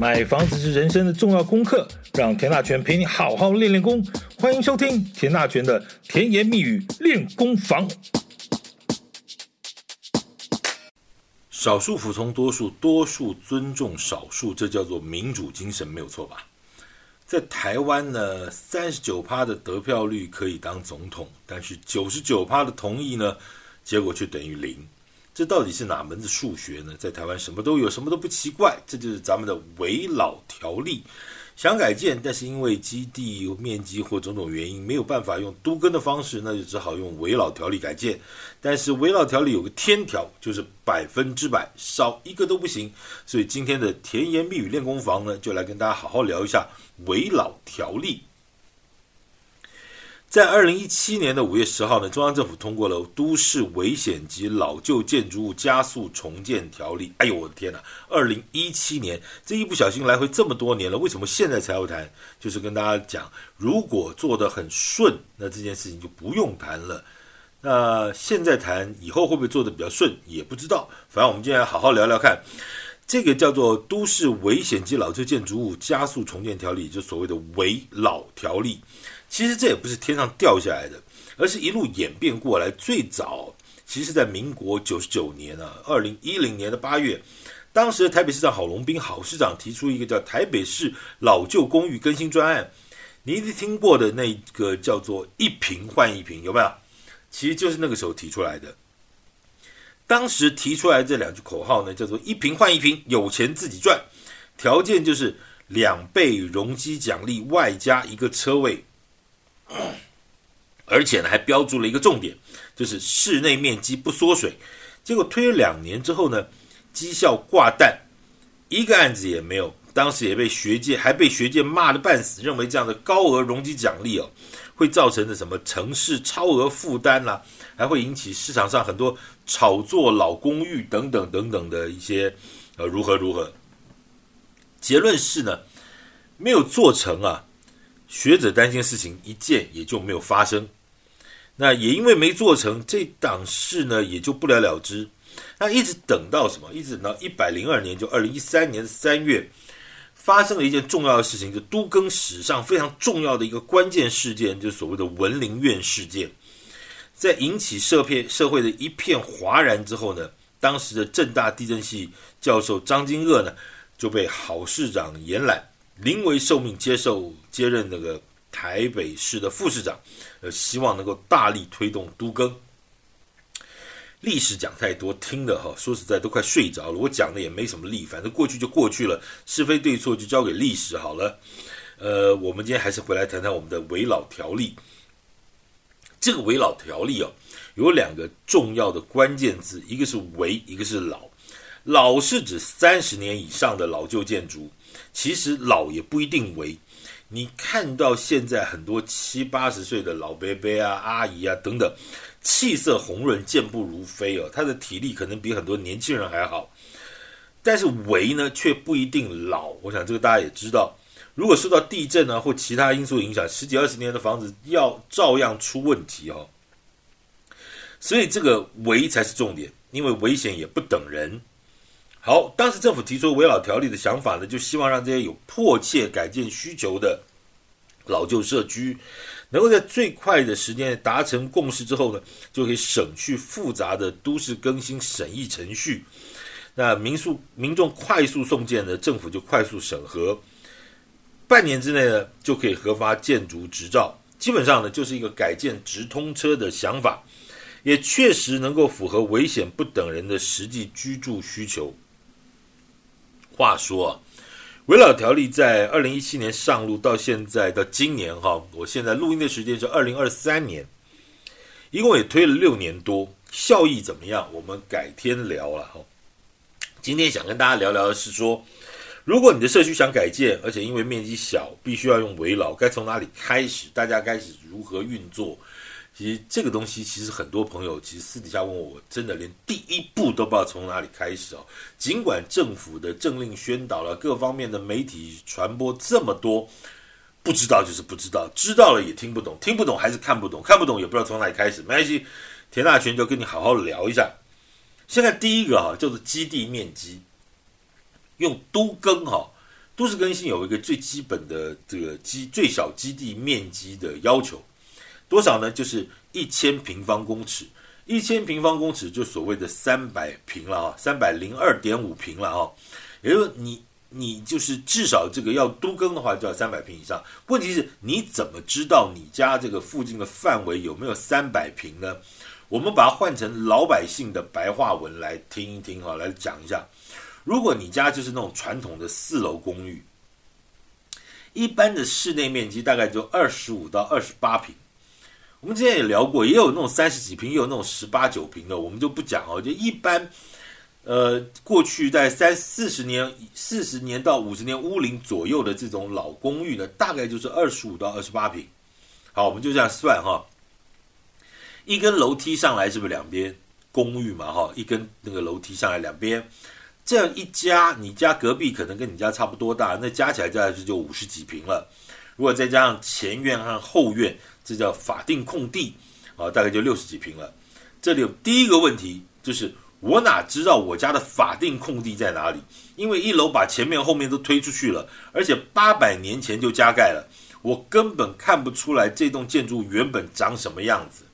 买房子是人生的重要功课，让田大权陪你好好练练功。欢迎收听田大权的甜言蜜语练功房。少数服从多数，多数尊重少数，这叫做民主精神，没有错吧？在台湾呢，三十九趴的得票率可以当总统，但是九十九趴的同意呢，结果却等于零。这到底是哪门子数学呢？在台湾什么都有，什么都不奇怪，这就是咱们的危老条例。想改建，但是因为基地面积或种种原因没有办法用都更的方式，那就只好用危老条例改建。但是危老条例有个天条，就是百分之百，少一个都不行。所以今天的甜言蜜语练功房呢，就来跟大家好好聊一下危老条例。在二零一七年的五月十号呢，中央政府通过了《都市危险及老旧建筑物加速重建条例》。哎呦，我的天哪！二零一七年，这一不小心来回这么多年了，为什么现在才要谈？就是跟大家讲，如果做得很顺，那这件事情就不用谈了。那现在谈，以后会不会做得比较顺，也不知道。反正我们今天好好聊聊看，这个叫做《都市危险及老旧建筑物加速重建条例》，就所谓的“危老条例”。其实这也不是天上掉下来的，而是一路演变过来。最早其实，在民国九十九年啊，二零一零年的八月，当时的台北市长郝龙斌郝市长提出一个叫台北市老旧公寓更新专案，你一定听过的那个叫做“一坪换一坪”，有没有？其实就是那个时候提出来的。当时提出来这两句口号呢，叫做“一瓶换一瓶”，有钱自己赚，条件就是两倍容积奖励外加一个车位。而且呢，还标注了一个重点，就是室内面积不缩水。结果推了两年之后呢，绩效挂蛋，一个案子也没有。当时也被学界还被学界骂得半死，认为这样的高额容积奖励哦，会造成的什么城市超额负担啦、还会引起市场上很多炒作老公寓等等等等的一些呃如何如何。结论是呢，没有做成啊。学者担心的事情一件也就没有发生，那也因为没做成，这档事呢也就不了了之。那一直等到什么？一直等到一百零二年，就二零一三年三月，发生了一件重要的事情，就都更史上非常重要的一个关键事件，就所谓的文林院事件。在引起社片社会的一片哗然之后呢，当时的政大地震系教授张金鶚呢就被郝市长延揽。临危受命接受接任那个台北市的副市长，呃，希望能够大力推动都更。历史讲太多，听的哈，说实在都快睡着了。我讲的也没什么力，反正过去就过去了，是非对错就交给历史好了。呃，我们今天还是回来谈谈我们的危老条例。这个危老条例哦，有两个重要的关键字，一个是危，一个是老。老是指三十年以上的老旧建筑。其实老也不一定为，你看到现在很多七八十岁的老伯伯啊、阿姨啊等等，气色红润、健步如飞哦，他的体力可能比很多年轻人还好。但是为呢，却不一定老。我想这个大家也知道，如果受到地震啊或其他因素影响，十几二十年的房子要照样出问题哦。所以这个危才是重点，因为危险也不等人。好，当时政府提出危老条例的想法呢，就希望让这些有迫切改建需求的老旧社区，能够在最快的时间达成共识之后呢，就可以省去复杂的都市更新审议程序。那民宿民众快速送件呢，政府就快速审核，半年之内呢就可以核发建筑执照。基本上呢，就是一个改建直通车的想法，也确实能够符合危险不等人的实际居住需求。话说啊，围老条例在二零一七年上路，到现在到今年哈，我现在录音的时间是二零二三年，一共也推了六年多，效益怎么样？我们改天聊了哈。今天想跟大家聊聊的是说，如果你的社区想改建，而且因为面积小，必须要用围牢，该从哪里开始？大家开始如何运作？其实这个东西，其实很多朋友其实私底下问我，真的连第一步都不知道从哪里开始哦。尽管政府的政令宣导了，各方面的媒体传播这么多，不知道就是不知道，知道了也听不懂，听不懂还是看不懂，看不懂也不知道从哪里开始。没关系，田大权就跟你好好聊一下。现在第一个哈叫做基地面积，用都更哈都市更新有一个最基本的这个基最小基地面积的要求，多少呢？就是一千平方公尺，一千平方公尺就所谓的三百平了啊，三百零二点五平了啊，也就你你就是至少这个要都更的话就要三百平以上。问题是你怎么知道你家这个附近的范围有没有三百平呢？我们把它换成老百姓的白话文来听一听哈，来讲一下。如果你家就是那种传统的四楼公寓，一般的室内面积大概就二十五到二十八平。我们之前也聊过，也有那种三十几平，也有那种十八九平的，我们就不讲哦。就一般，呃，过去在三四十年、四十年到五十年屋龄左右的这种老公寓呢，大概就是二十五到二十八平。好，我们就这样算哈。一根楼梯上来是不是两边公寓嘛？哈，一根那个楼梯上来两边。这样一家，你家隔壁可能跟你家差不多大，那加起来加起来就五十几平了。如果再加上前院和后院，这叫法定空地啊，大概就六十几平了。这里有第一个问题，就是我哪知道我家的法定空地在哪里？因为一楼把前面后面都推出去了，而且八百年前就加盖了，我根本看不出来这栋建筑原本长什么样子。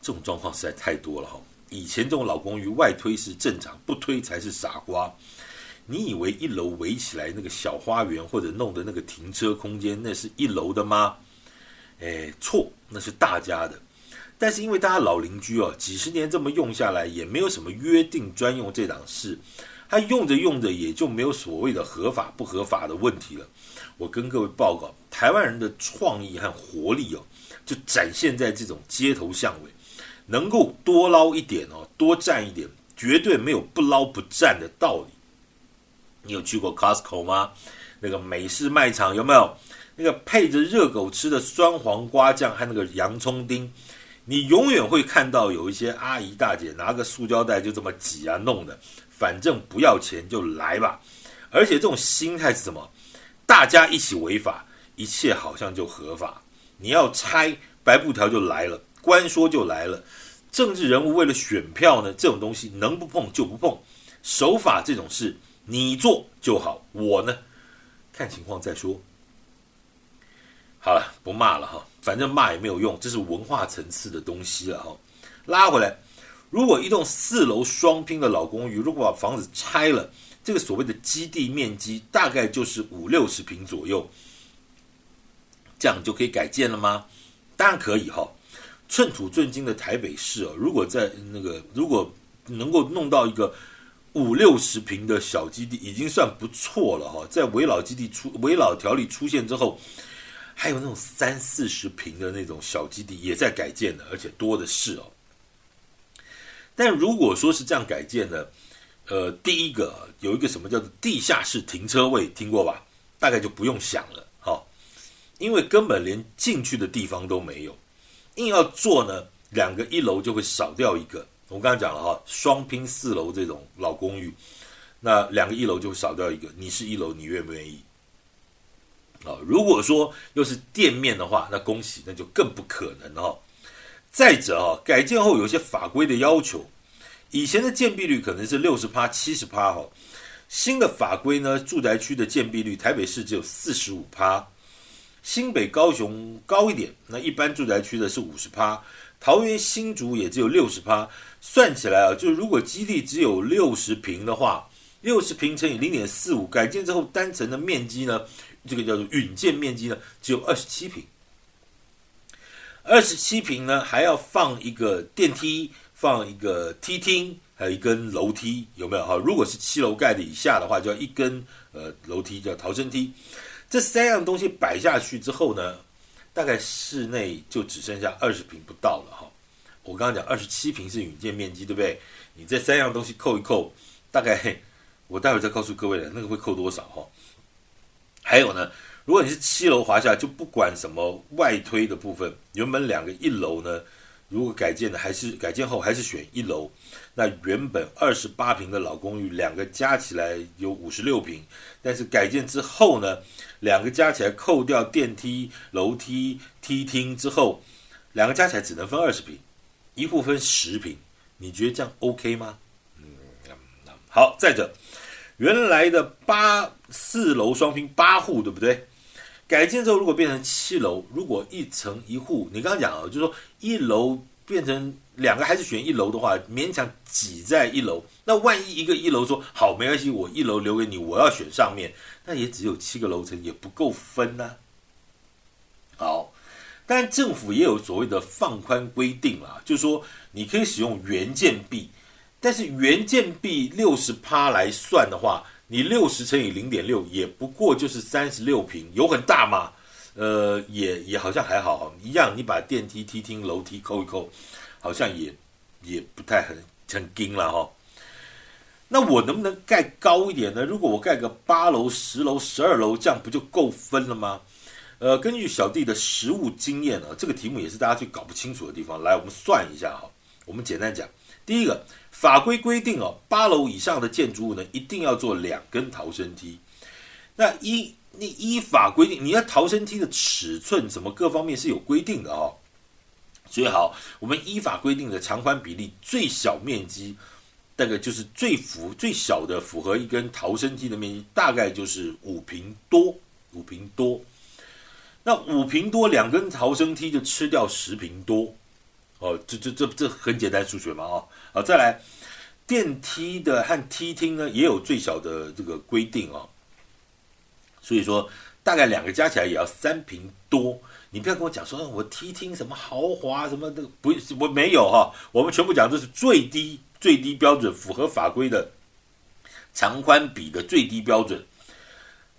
这种状况实在太多了哈。以前这种老公寓外推是正常，不推才是傻瓜。你以为一楼围起来那个小花园或者弄的那个停车空间，那是一楼的吗？哎，错，那是大家的。但是因为大家老邻居哦，几十年这么用下来，也没有什么约定专用这档事，他用着用着也就没有所谓的合法不合法的问题了。我跟各位报告，台湾人的创意和活力哦，就展现在这种街头巷尾。能够多捞一点哦，多占一点，绝对没有不捞不占的道理。你有去过 Costco 吗？那个美式卖场有没有？那个配着热狗吃的酸黄瓜酱和那个洋葱丁，你永远会看到有一些阿姨大姐拿个塑胶袋就这么挤啊弄的，反正不要钱就来吧。而且这种心态是什么？大家一起违法，一切好像就合法。你要拆白布条就来了。官说就来了，政治人物为了选票呢，这种东西能不碰就不碰，守法这种事你做就好，我呢看情况再说。好了，不骂了哈，反正骂也没有用，这是文化层次的东西了哈。拉回来，如果一栋四楼双拼的老公寓，如果把房子拆了，这个所谓的基地面积大概就是五六十平左右，这样就可以改建了吗？当然可以哈。寸土寸金的台北市哦，如果在那个如果能够弄到一个五六十平的小基地，已经算不错了哈。在危老基地出危老条例出现之后，还有那种三四十平的那种小基地也在改建的，而且多的是哦。但如果说是这样改建呢，呃，第一个有一个什么叫做地下室停车位，听过吧？大概就不用想了哈，因为根本连进去的地方都没有。硬要做呢，两个一楼就会少掉一个。我刚才讲了哈，双拼四楼这种老公寓，那两个一楼就会少掉一个。你是一楼，你愿不愿意？啊，如果说又是店面的话，那恭喜，那就更不可能哈。再者啊，改建后有些法规的要求，以前的建蔽率可能是六十趴、七十趴哈，新的法规呢，住宅区的建蔽率，台北市只有四十五趴。新北、高雄高一点，那一般住宅区的是五十趴，桃园、新竹也只有六十趴。算起来啊，就是如果基地只有六十平的话，六十平乘以零点四五，改建之后单层的面积呢，这个叫做允建面积呢，只有二十七平。二十七平呢，还要放一个电梯，放一个梯厅，还有一根楼梯，有没有哈？如果是七楼盖的以下的话，就要一根呃楼梯，叫逃生梯。这三样东西摆下去之后呢，大概室内就只剩下二十平不到了哈。我刚刚讲二十七平是允建面积，对不对？你这三样东西扣一扣，大概我待会再告诉各位了，那个会扣多少哈？还有呢，如果你是七楼华厦，就不管什么外推的部分，原本两个一楼呢，如果改建的还是改建后还是选一楼。那原本二十八平的老公寓，两个加起来有五十六平，但是改建之后呢，两个加起来扣掉电梯、楼梯、梯厅之后，两个加起来只能分二十平，一户分十平，你觉得这样 OK 吗？嗯，好。再者，原来的八四楼双拼八户，对不对？改建之后如果变成七楼，如果一层一户，你刚刚讲啊，就是说一楼变成两个还是选一楼的话，勉强挤在一楼。那万一一个一楼说好没关系，我一楼留给你，我要选上面，那也只有七个楼层，也不够分呐、啊。好，但政府也有所谓的放宽规定啊，就是说你可以使用原建蔽，但是原建蔽六十趴来算的话。你六十乘以零点六，也不过就是三十六平，有很大吗？呃，也也好像还好，一样。你把电梯、梯厅、楼梯扣一扣，好像也也不太很很紧了哈。那我能不能盖高一点呢？如果我盖个八楼、十楼、十二楼，这样不就够分了吗？呃，根据小弟的实务经验啊，这个题目也是大家最搞不清楚的地方。来，我们算一下哈。我们简单讲，第一个。法规规定哦，八楼以上的建筑物呢，一定要做两根逃生梯。那依你依法规定，你要逃生梯的尺寸什么各方面是有规定的哦。所以好，我们依法规定的长宽比例，最小面积大概就是最符最小的符合一根逃生梯的面积，大概就是五平多，五平多。那五平多两根逃生梯就吃掉十平多。哦，这这这这很简单数学嘛，哦，好，再来，电梯的和梯厅呢也有最小的这个规定哦，所以说大概两个加起来也要三平多。你不要跟我讲说，我梯厅什么豪华什么的，不，我没有哈，我们全部讲这是最低最低标准，符合法规的长宽比的最低标准，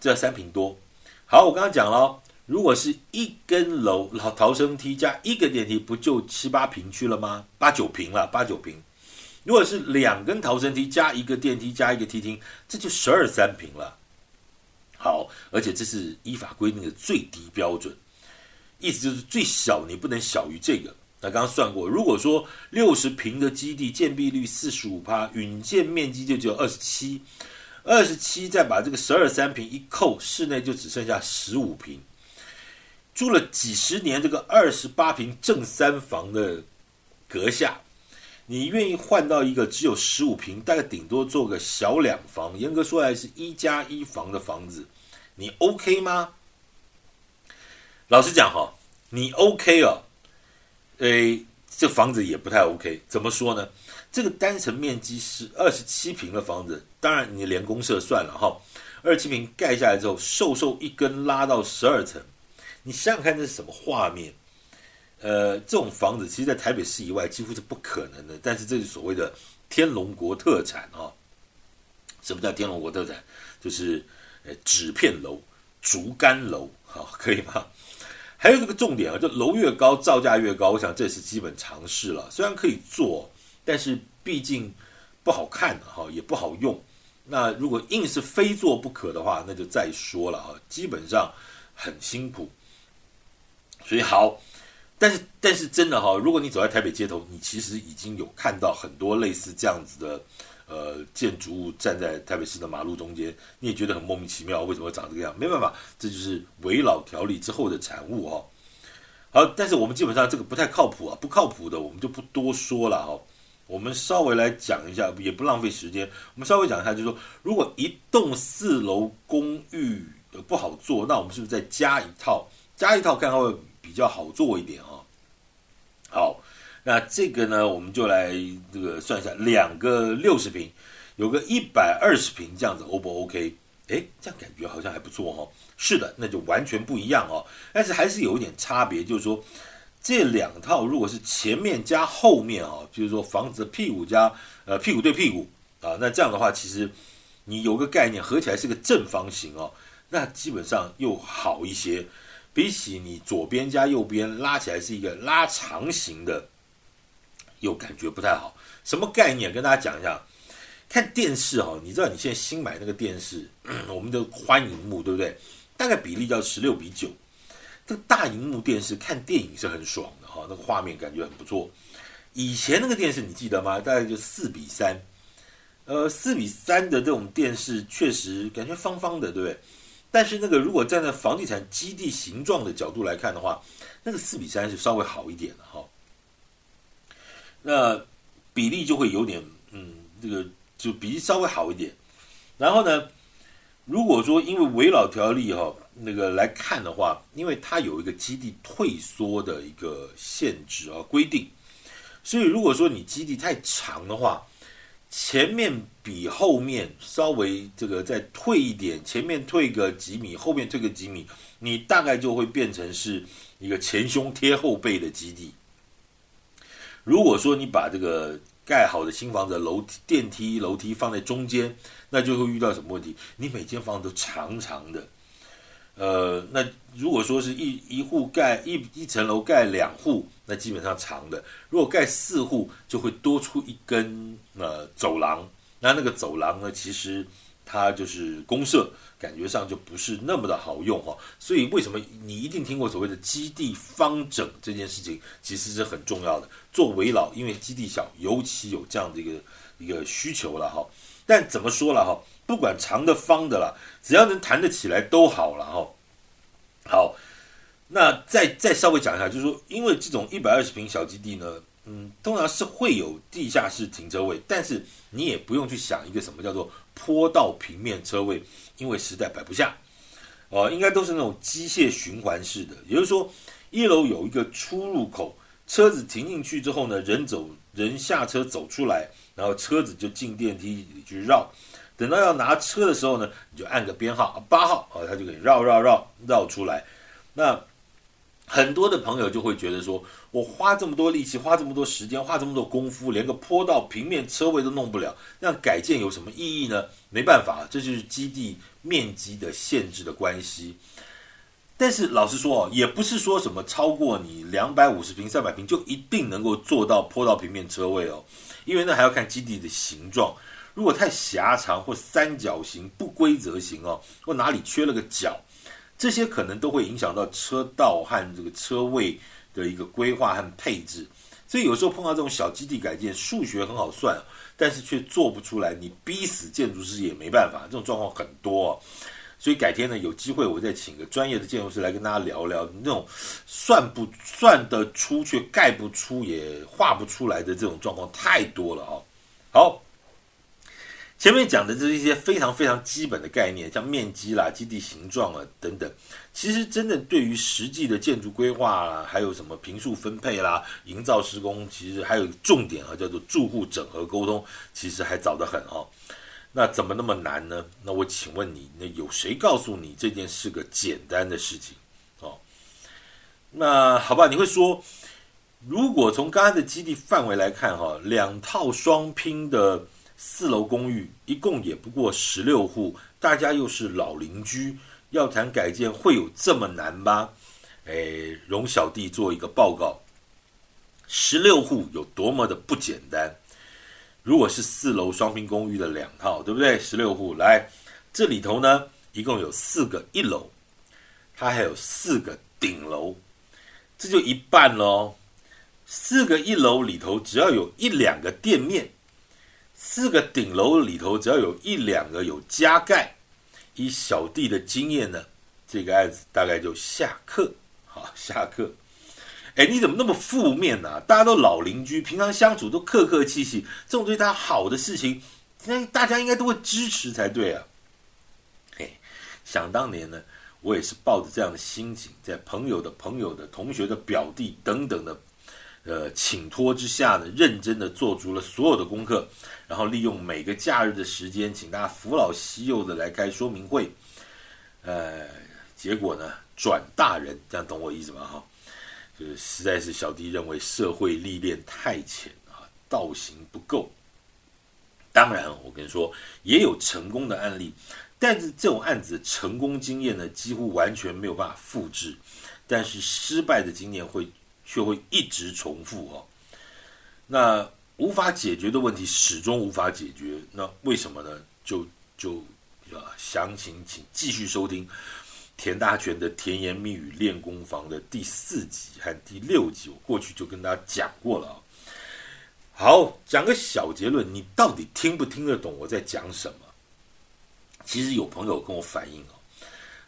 这三平多。好，我刚刚讲了。如果是一根楼逃逃生梯加一个电梯，不就七八平去了吗？八九平了，八九平。如果是两根逃生梯加一个电梯加一个梯厅，这就十二三平了。好，而且这是依法规定的最低标准，意思就是最小你不能小于这个。那刚刚算过，如果说六十平的基地建蔽率四十五趴，允建面积就只有二十七，二十七再把这个十二三平一扣，室内就只剩下十五平。住了几十年，这个二十八平正三房的阁下，你愿意换到一个只有十五平，大概顶多做个小两房，严格说来是一加一房的房子，你 OK 吗？老实讲哈，你 OK 哦，诶，这房子也不太 OK。怎么说呢？这个单层面积是二十七平的房子，当然你连公设算了哈，二十七平盖下来之后，瘦瘦一根拉到十二层。你想想看，这是什么画面？呃，这种房子其实，在台北市以外几乎是不可能的。但是，这是所谓的天龙国特产啊！什么叫天龙国特产？就是呃纸片楼、竹竿楼，好，可以吗？还有这个重点啊，就楼越高，造价越高。我想这是基本常识了。虽然可以做，但是毕竟不好看哈，也不好用。那如果硬是非做不可的话，那就再说了啊。基本上很辛苦。所以好，但是但是真的哈，如果你走在台北街头，你其实已经有看到很多类似这样子的呃建筑物站在台北市的马路中间，你也觉得很莫名其妙，为什么会长这个样？没办法，这就是危老条例之后的产物哈。好，但是我们基本上这个不太靠谱啊，不靠谱的我们就不多说了哈。我们稍微来讲一下，也不浪费时间，我们稍微讲一下，就是说，如果一栋四楼公寓不好做，那我们是不是再加一套？加一套看看会。比较好做一点、哦，好，那这个呢，我们就来这个算一下，两个六十平，有个一百二十平，这样子 O 不 OK？哎，这样感觉好像还不错、哦。是的，那就完全不一样哦，但是还是有一点差别，就是说这两套如果是前面加后面啊、哦，比如说房子的屁股加呃屁股对屁股啊，那这样的话，其实你有个概念，合起来是个正方形哦，那基本上又好一些。比起你左边加右边拉起来是一个拉长型的，又感觉不太好。什么概念？跟大家讲一下。看电视哈，你知道你现在新买那个电视，我们的宽荧幕对不对？大概比例叫十六比九。这个大荧幕电视看电影是很爽的哈，那个画面感觉很不错。以前那个电视你记得吗？大概就四比三。呃，四比三的这种电视确实感觉方方的，对不对？但是那个，如果站在房地产基地形状的角度来看的话，那个四比三是稍微好一点的哈。那比例就会有点，嗯，这个就比例稍微好一点。然后呢，如果说因为围老条例哈、哦、那个来看的话，因为它有一个基地退缩的一个限制啊规定，所以如果说你基地太长的话，前面比后面稍微这个再退一点，前面退个几米，后面退个几米，你大概就会变成是一个前胸贴后背的基地。如果说你把这个盖好的新房子楼梯、电梯、楼梯放在中间，那就会遇到什么问题？你每间房子都长长的，呃，那如果说是一一户盖一一层楼盖两户，那基本上长的；如果盖四户，就会多出一根呃走廊。那那个走廊呢，其实它就是公社。感觉上就不是那么的好用哈，所以为什么你一定听过所谓的基地方整这件事情，其实是很重要的。做危老，因为基地小，尤其有这样的一个一个需求了哈。但怎么说了哈，不管长的方的了，只要能弹得起来都好了哈。好，那再再稍微讲一下，就是说，因为这种一百二十平小基地呢。嗯，通常是会有地下室停车位，但是你也不用去想一个什么叫做坡道平面车位，因为实在摆不下。哦，应该都是那种机械循环式的，也就是说，一楼有一个出入口，车子停进去之后呢，人走人下车走出来，然后车子就进电梯里去绕，等到要拿车的时候呢，你就按个编号，八号，啊，他就给你绕绕绕绕出来，那。很多的朋友就会觉得说，我花这么多力气，花这么多时间，花这么多功夫，连个坡道平面车位都弄不了，那改建有什么意义呢？没办法，这就是基地面积的限制的关系。但是老实说哦，也不是说什么超过你两百五十平、三百平就一定能够做到坡道平面车位哦，因为那还要看基地的形状。如果太狭长或三角形、不规则形哦，或哪里缺了个角。这些可能都会影响到车道和这个车位的一个规划和配置，所以有时候碰到这种小基地改建，数学很好算，但是却做不出来，你逼死建筑师也没办法，这种状况很多。所以改天呢，有机会我再请个专业的建筑师来跟大家聊聊，那种算不算得出却盖不出也画不出来的这种状况太多了啊。好。前面讲的这是一些非常非常基本的概念，像面积啦、基地形状啊等等。其实真的对于实际的建筑规划啦，还有什么平数分配啦、营造施工，其实还有重点啊，叫做住户整合沟通，其实还早得很哦。那怎么那么难呢？那我请问你，那有谁告诉你这件是个简单的事情？哦，那好吧，你会说，如果从刚才的基地范围来看，哈，两套双拼的。四楼公寓一共也不过十六户，大家又是老邻居，要谈改建会有这么难吗？哎，容小弟做一个报告，十六户有多么的不简单。如果是四楼双拼公寓的两套，对不对？十六户来，这里头呢，一共有四个一楼，它还有四个顶楼，这就一半喽。四个一楼里头，只要有一两个店面。四个顶楼里头，只要有一两个有加盖，以小弟的经验呢，这个案子大概就下课。好，下课。哎，你怎么那么负面呢、大家都老邻居，平常相处都客客气气，这种对他好的事情，那大家应该都会支持才对啊。嘿，想当年呢，我也是抱着这样的心情，在朋友的朋友的同学的表弟等等的。呃，请托之下呢，认真的做足了所有的功课，然后利用每个假日的时间，请大家扶老携幼的来开说明会。呃，结果呢，转大人，这样懂我意思吗？哈，就是实在是小弟认为社会历练太浅啊，道行不够。当然，我跟你说，也有成功的案例，但是这种案子成功经验呢，几乎完全没有办法复制，但是失败的经验会。却会一直重复哦，那无法解决的问题始终无法解决，那为什么呢？就就啊，详情请继续收听田大权的甜言蜜语练功房的第四集和第六集，我过去就跟大家讲过了啊。好，讲个小结论，你到底听不听得懂我在讲什么？其实有朋友跟我反映哦，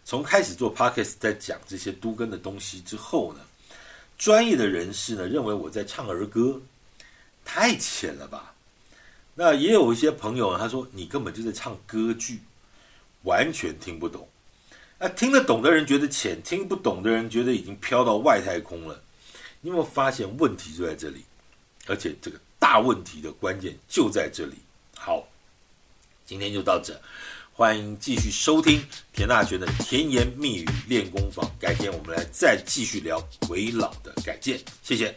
从开始做 Podcast 在讲这些都跟的东西之后呢。专业的人士呢认为我在唱儿歌，太浅了吧？那也有一些朋友他说你根本就在唱歌剧，完全听不懂。那听得懂的人觉得浅，听不懂的人觉得已经飘到外太空了。你有没有发现问题就在这里？而且这个大问题的关键就在这里。好，今天就到这，欢迎继续收听田大全的甜言蜜语练功房。改天我们来再继续聊鬼佬的改建。谢谢。